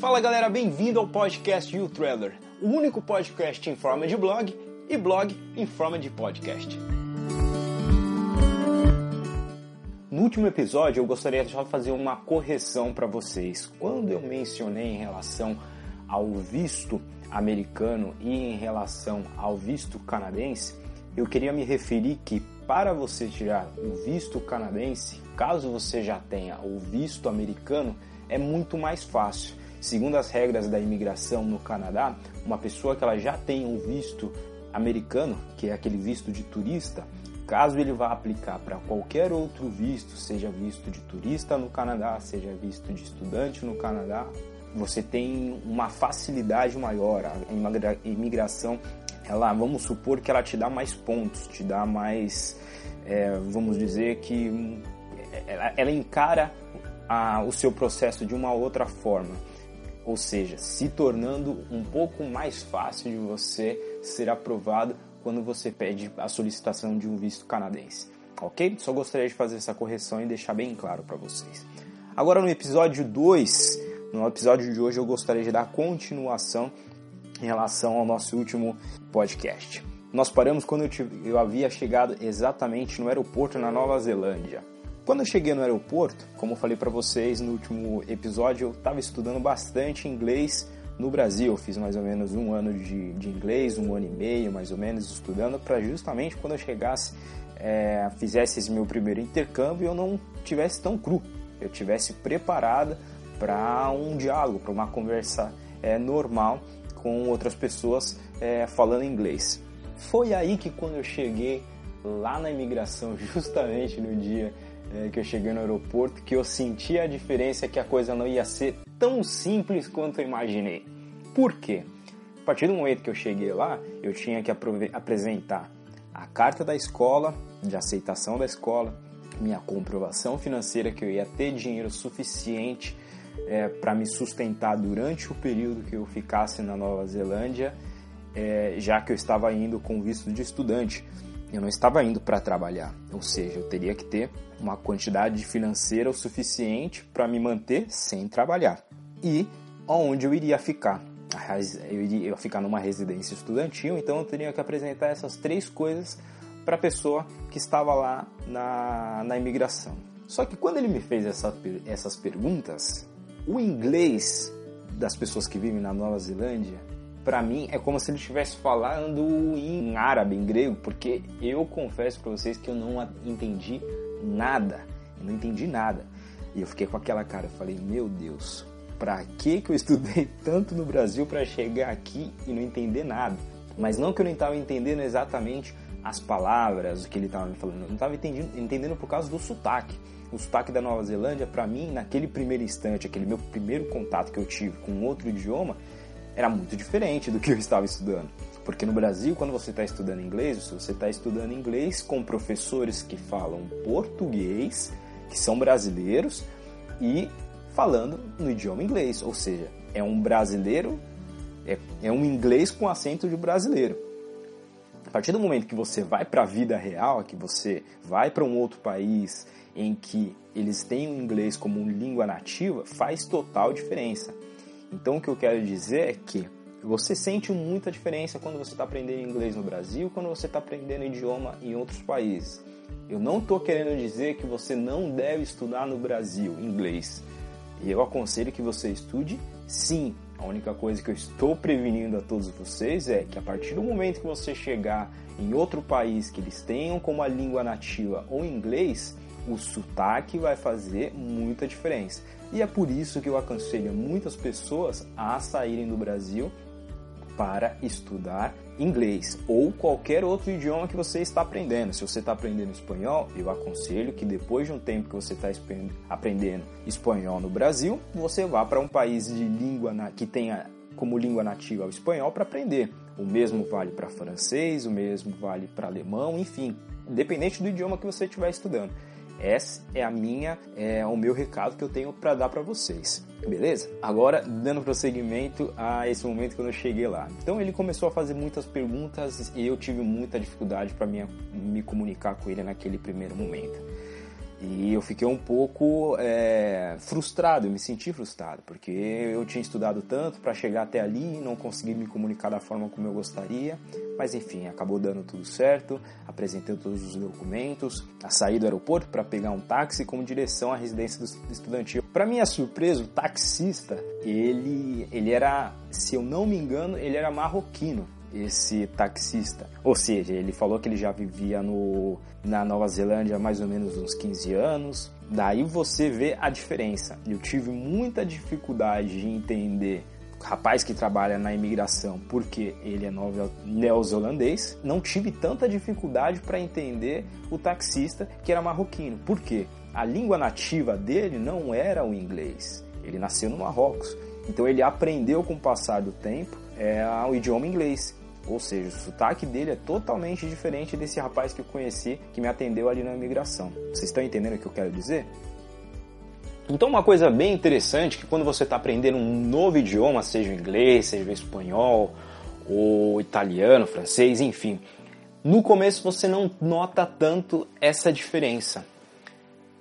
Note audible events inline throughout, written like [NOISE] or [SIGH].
Fala galera, bem-vindo ao podcast You Trailer, o único podcast em forma de blog e blog em forma de podcast. No último episódio eu gostaria de fazer uma correção para vocês. Quando eu mencionei em relação ao visto americano e em relação ao visto canadense, eu queria me referir que para você tirar o visto canadense, caso você já tenha o visto americano, é muito mais fácil. Segundo as regras da imigração no Canadá, uma pessoa que ela já tem um visto americano, que é aquele visto de turista, caso ele vá aplicar para qualquer outro visto, seja visto de turista no Canadá, seja visto de estudante no Canadá, você tem uma facilidade maior. A imigração, ela, vamos supor que ela te dá mais pontos, te dá mais, é, vamos dizer que ela, ela encara a, o seu processo de uma outra forma, ou seja, se tornando um pouco mais fácil de você ser aprovado quando você pede a solicitação de um visto canadense. Ok? Só gostaria de fazer essa correção e deixar bem claro para vocês. Agora no episódio 2 no episódio de hoje eu gostaria de dar continuação em relação ao nosso último podcast. Nós paramos quando eu, tive, eu havia chegado exatamente no aeroporto na Nova Zelândia. Quando eu cheguei no aeroporto, como eu falei para vocês no último episódio, eu estava estudando bastante inglês no Brasil. Eu fiz mais ou menos um ano de, de inglês, um ano e meio mais ou menos estudando, para justamente quando eu chegasse, é, fizesse esse meu primeiro intercâmbio, eu não tivesse tão cru, eu tivesse preparada para um diálogo, para uma conversa é, normal com outras pessoas é, falando inglês. Foi aí que quando eu cheguei lá na imigração, [LAUGHS] justamente no dia é, que eu cheguei no aeroporto, que eu senti a diferença que a coisa não ia ser tão simples quanto eu imaginei. Por quê? A partir do momento que eu cheguei lá, eu tinha que apresentar a carta da escola, de aceitação da escola, minha comprovação financeira que eu ia ter dinheiro suficiente é, para me sustentar durante o período que eu ficasse na Nova Zelândia, é, já que eu estava indo com visto de estudante. Eu não estava indo para trabalhar, ou seja, eu teria que ter uma quantidade financeira o suficiente para me manter sem trabalhar. E onde eu iria ficar? Eu iria ficar numa residência estudantil, então eu teria que apresentar essas três coisas para a pessoa que estava lá na, na imigração. Só que quando ele me fez essa, essas perguntas, o inglês das pessoas que vivem na Nova Zelândia, para mim é como se ele estivesse falando em árabe, em grego, porque eu confesso para vocês que eu não entendi nada. Eu não entendi nada. E eu fiquei com aquela cara, eu falei: "Meu Deus, para que que eu estudei [LAUGHS] tanto no Brasil para chegar aqui e não entender nada?" Mas não que eu não estava entendendo exatamente as palavras, o que ele estava me falando, eu não estava entendendo, entendendo por causa do sotaque o sotaque da Nova Zelândia, para mim, naquele primeiro instante, aquele meu primeiro contato que eu tive com outro idioma, era muito diferente do que eu estava estudando. Porque no Brasil, quando você está estudando inglês, você está estudando inglês com professores que falam português, que são brasileiros, e falando no idioma inglês. Ou seja, é um brasileiro, é, é um inglês com acento de brasileiro. A partir do momento que você vai para a vida real, que você vai para um outro país em que eles têm o inglês como língua nativa, faz total diferença. Então o que eu quero dizer é que você sente muita diferença quando você está aprendendo inglês no Brasil, quando você está aprendendo idioma em outros países. Eu não estou querendo dizer que você não deve estudar no Brasil inglês. Eu aconselho que você estude sim. A única coisa que eu estou prevenindo a todos vocês é que a partir do momento que você chegar em outro país que eles tenham como a língua nativa o inglês, o sotaque vai fazer muita diferença. E é por isso que eu aconselho muitas pessoas a saírem do Brasil para estudar inglês ou qualquer outro idioma que você está aprendendo. Se você está aprendendo espanhol, eu aconselho que depois de um tempo que você está aprendendo espanhol no Brasil, você vá para um país de língua que tenha como língua nativa o espanhol para aprender. O mesmo vale para francês, o mesmo vale para alemão, enfim, independente do idioma que você estiver estudando. Essa é a minha, é o meu recado que eu tenho para dar para vocês. Beleza? Agora, dando prosseguimento a esse momento quando eu cheguei lá. Então ele começou a fazer muitas perguntas e eu tive muita dificuldade para me comunicar com ele naquele primeiro momento. E eu fiquei um pouco é, frustrado, eu me senti frustrado, porque eu tinha estudado tanto para chegar até ali e não consegui me comunicar da forma como eu gostaria. Mas enfim, acabou dando tudo certo, apresentei todos os documentos, saí do aeroporto para pegar um táxi com direção à residência do estudantil. Para minha surpresa, o taxista, ele, ele era, se eu não me engano, ele era marroquino esse taxista. Ou seja, ele falou que ele já vivia no, na Nova Zelândia há mais ou menos uns 15 anos. Daí você vê a diferença. Eu tive muita dificuldade de entender rapaz que trabalha na imigração porque ele é neozelandês. Não tive tanta dificuldade para entender o taxista que era marroquino. Por quê? A língua nativa dele não era o inglês. Ele nasceu no Marrocos. Então ele aprendeu com o passar do tempo é, o idioma inglês. Ou seja, o sotaque dele é totalmente diferente desse rapaz que eu conheci, que me atendeu ali na imigração. Vocês estão entendendo o que eu quero dizer? Então, uma coisa bem interessante que quando você está aprendendo um novo idioma, seja inglês, seja espanhol, ou italiano, francês, enfim, no começo você não nota tanto essa diferença.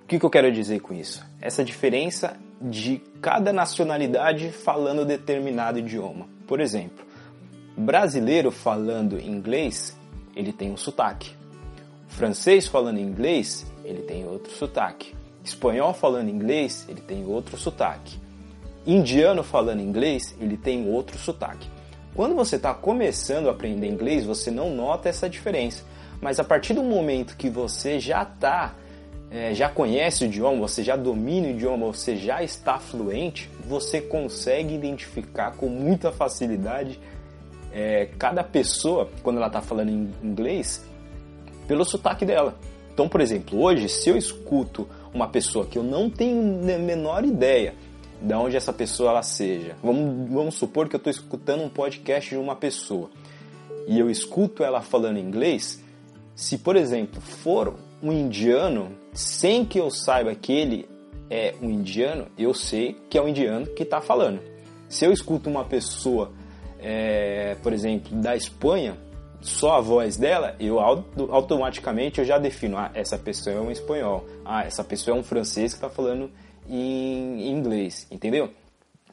O que, que eu quero dizer com isso? Essa diferença de cada nacionalidade falando determinado idioma. Por exemplo, brasileiro falando inglês, ele tem um sotaque. Francês falando inglês, ele tem outro sotaque. Espanhol falando inglês, ele tem outro sotaque. Indiano falando inglês, ele tem outro sotaque. Quando você está começando a aprender inglês, você não nota essa diferença. Mas a partir do momento que você já está, é, já conhece o idioma, você já domina o idioma, você já está fluente, você consegue identificar com muita facilidade é, cada pessoa, quando ela está falando em inglês, pelo sotaque dela. Então, por exemplo, hoje, se eu escuto uma pessoa que eu não tenho a menor ideia de onde essa pessoa ela seja, vamos, vamos supor que eu estou escutando um podcast de uma pessoa e eu escuto ela falando inglês, se, por exemplo, for um indiano, sem que eu saiba que ele é um indiano, eu sei que é um indiano que está falando. Se eu escuto uma pessoa é, por exemplo, da Espanha, só a voz dela, eu automaticamente eu já defino, ah, essa pessoa é um espanhol, ah, essa pessoa é um francês que está falando em inglês, entendeu?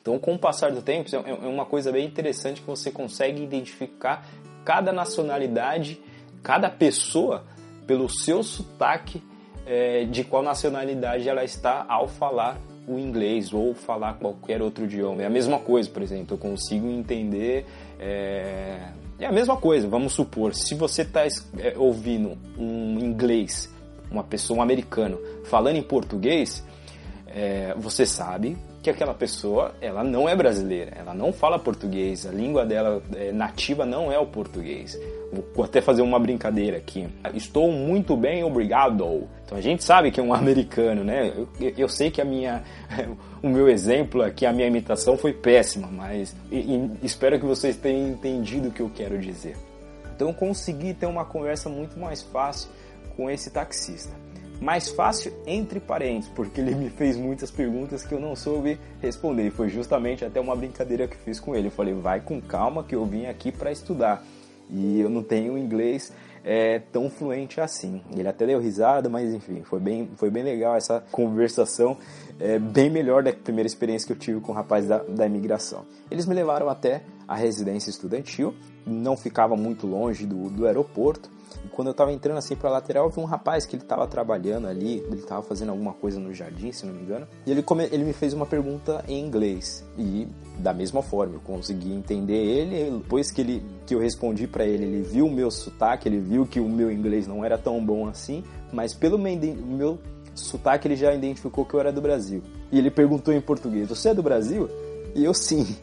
Então, com o passar do tempo, é, é uma coisa bem interessante que você consegue identificar cada nacionalidade, cada pessoa pelo seu sotaque é, de qual nacionalidade ela está ao falar o inglês ou falar qualquer outro idioma. É a mesma coisa, por exemplo, eu consigo entender. É, é a mesma coisa, vamos supor, se você está é, ouvindo um inglês, uma pessoa, um americano, falando em português, é, você sabe que aquela pessoa ela não é brasileira, ela não fala português, a língua dela é, nativa não é o português. Vou até fazer uma brincadeira aqui. Estou muito bem, obrigado. Então a gente sabe que é um [LAUGHS] americano, né? Eu, eu sei que a minha, [LAUGHS] o meu exemplo aqui, a minha imitação foi péssima, mas e, e espero que vocês tenham entendido o que eu quero dizer. Então consegui ter uma conversa muito mais fácil com esse taxista. Mais fácil entre parênteses, porque ele me fez muitas perguntas que eu não soube responder. Foi justamente até uma brincadeira que fiz com ele. Eu falei, vai com calma que eu vim aqui para estudar e eu não tenho inglês é, tão fluente assim. Ele até deu risada, mas enfim, foi bem, foi bem legal essa conversação, é, bem melhor da primeira experiência que eu tive com o rapaz da, da imigração. Eles me levaram até a residência estudantil, não ficava muito longe do, do aeroporto, e quando eu estava entrando assim para lateral, eu vi um rapaz que ele estava trabalhando ali, ele estava fazendo alguma coisa no jardim, se não me engano. E ele, come, ele me fez uma pergunta em inglês. E da mesma forma, eu consegui entender ele. Depois que, ele, que eu respondi para ele, ele viu o meu sotaque, ele viu que o meu inglês não era tão bom assim, mas pelo meu, meu sotaque ele já identificou que eu era do Brasil. E ele perguntou em português: Você é do Brasil? E eu sim.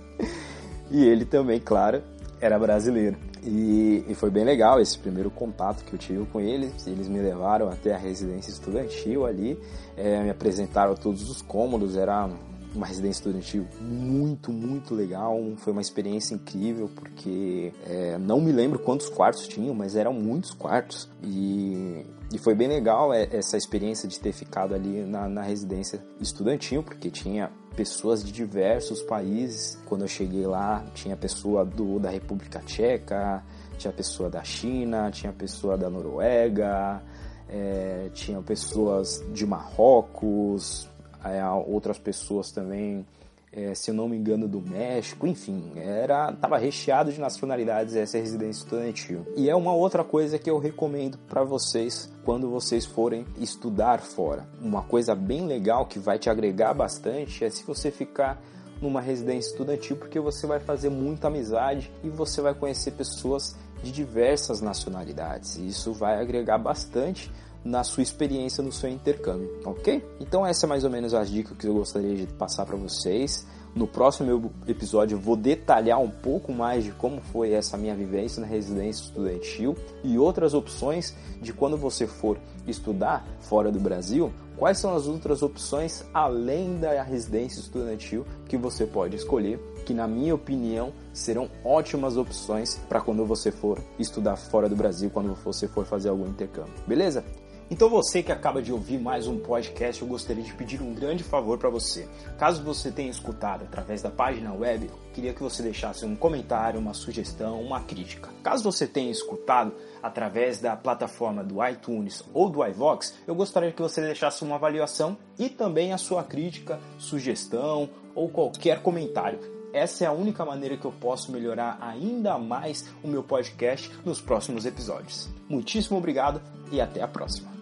E ele também, claro, era brasileiro. E, e, foi bem legal esse primeiro contato que eu tive com eles. Eles me levaram até a residência estudantil ali, é, me apresentaram todos os cômodos. Era uma residência estudantil muito, muito legal. Foi uma experiência incrível porque é, não me lembro quantos quartos tinham, mas eram muitos quartos. E, e foi bem legal é, essa experiência de ter ficado ali na, na residência estudantil, porque tinha pessoas de diversos países. Quando eu cheguei lá, tinha pessoa do, da República Tcheca, tinha pessoa da China, tinha pessoa da Noruega, é, tinha pessoas de Marrocos, é, outras pessoas também, é, se eu não me engano, do México, enfim, era estava recheado de nacionalidades essa residência estudantil. E é uma outra coisa que eu recomendo para vocês quando vocês forem estudar fora. Uma coisa bem legal que vai te agregar bastante é se você ficar numa residência estudantil, porque você vai fazer muita amizade e você vai conhecer pessoas de diversas nacionalidades. E isso vai agregar bastante na sua experiência no seu intercâmbio, ok? Então essa é mais ou menos as dicas que eu gostaria de passar para vocês. No próximo episódio eu vou detalhar um pouco mais de como foi essa minha vivência na residência estudantil e outras opções de quando você for estudar fora do Brasil, quais são as outras opções além da residência estudantil que você pode escolher, que na minha opinião serão ótimas opções para quando você for estudar fora do Brasil, quando você for fazer algum intercâmbio. Beleza? Então você que acaba de ouvir mais um podcast, eu gostaria de pedir um grande favor para você. Caso você tenha escutado através da página web, eu queria que você deixasse um comentário, uma sugestão, uma crítica. Caso você tenha escutado através da plataforma do iTunes ou do iVox, eu gostaria que você deixasse uma avaliação e também a sua crítica, sugestão ou qualquer comentário. Essa é a única maneira que eu posso melhorar ainda mais o meu podcast nos próximos episódios. Muitíssimo obrigado e até a próxima.